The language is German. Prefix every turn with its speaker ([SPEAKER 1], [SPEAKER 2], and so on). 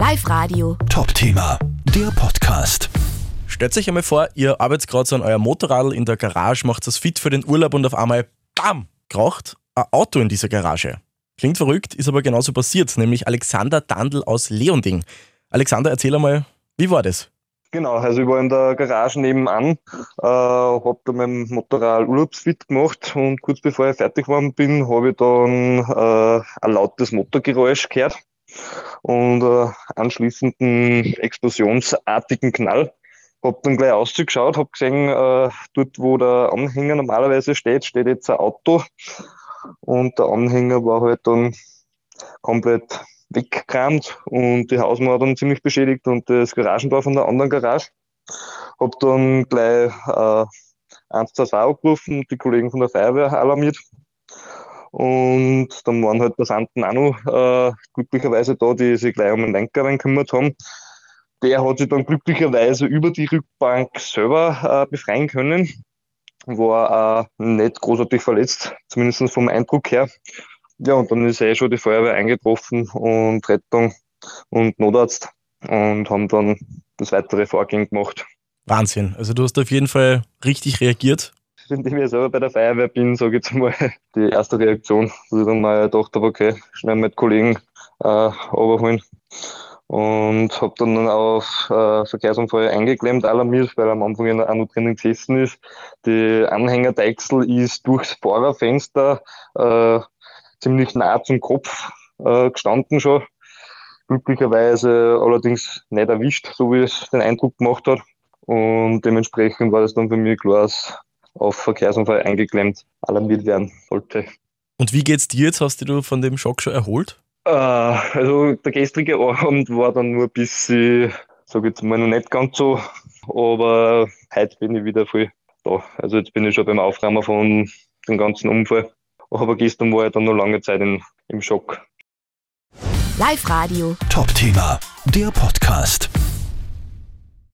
[SPEAKER 1] Live Radio.
[SPEAKER 2] Top-Thema, der Podcast.
[SPEAKER 3] Stellt euch einmal vor, ihr arbeitet gerade so an euer Motorrad in der Garage, macht das fit für den Urlaub und auf einmal, bam, kraucht ein Auto in dieser Garage. Klingt verrückt, ist aber genauso passiert, nämlich Alexander Dandl aus Leonding. Alexander, erzähl einmal, wie war das?
[SPEAKER 4] Genau, also ich war in der Garage nebenan, äh, habe da mein Motorrad urlaubsfit gemacht und kurz bevor ich fertig geworden bin, habe ich dann äh, ein lautes Motorgeräusch gehört und äh, anschließenden explosionsartigen Knall. Hab dann gleich ausgeschaut, hab gesehen, äh, dort wo der Anhänger normalerweise steht, steht jetzt ein Auto und der Anhänger war halt dann komplett weggekramt und die Hausmauer dann ziemlich beschädigt und das Garagentor von der anderen Garage. Hab dann gleich äh, 122 angerufen und die Kollegen von der Feuerwehr alarmiert. Und dann waren halt Passanten auch noch äh, glücklicherweise da, die sich gleich um den Lenker gekümmert haben. Der hat sich dann glücklicherweise über die Rückbank selber äh, befreien können. War äh, nicht großartig verletzt, zumindest vom Eindruck her. Ja, und dann ist eh schon die Feuerwehr eingetroffen und Rettung und Notarzt und haben dann das weitere Vorgehen gemacht.
[SPEAKER 3] Wahnsinn. Also du hast auf jeden Fall richtig reagiert.
[SPEAKER 4] Indem ich selber bei der Feuerwehr bin, sage ich jetzt mal, die erste Reaktion, wo ich dann mal gedacht habe, okay, schnell mit Kollegen äh, überholen. Und habe dann auf äh, Verkehrsunfall eingeklemmt, alarmiert, weil am Anfang auch noch drinnen gesessen ist. Die Anhängerdeichsel ist durchs Fahrerfenster äh, ziemlich nah zum Kopf äh, gestanden schon. Glücklicherweise allerdings nicht erwischt, so wie es den Eindruck gemacht hat. Und dementsprechend war das dann für mich klar, dass auf Verkehrsunfall eingeklemmt alarmiert werden sollte.
[SPEAKER 3] Und wie geht's dir jetzt? Hast du dich von dem Schock schon erholt?
[SPEAKER 4] Äh, also der gestrige Abend war dann nur ein bisschen, sage ich jetzt mal, noch nicht ganz so, aber heute bin ich wieder voll da. Also jetzt bin ich schon beim Aufräumen von dem ganzen Unfall. Aber gestern war ich dann noch lange Zeit in, im Schock.
[SPEAKER 1] Live Radio.
[SPEAKER 2] Top-Thema, der Podcast.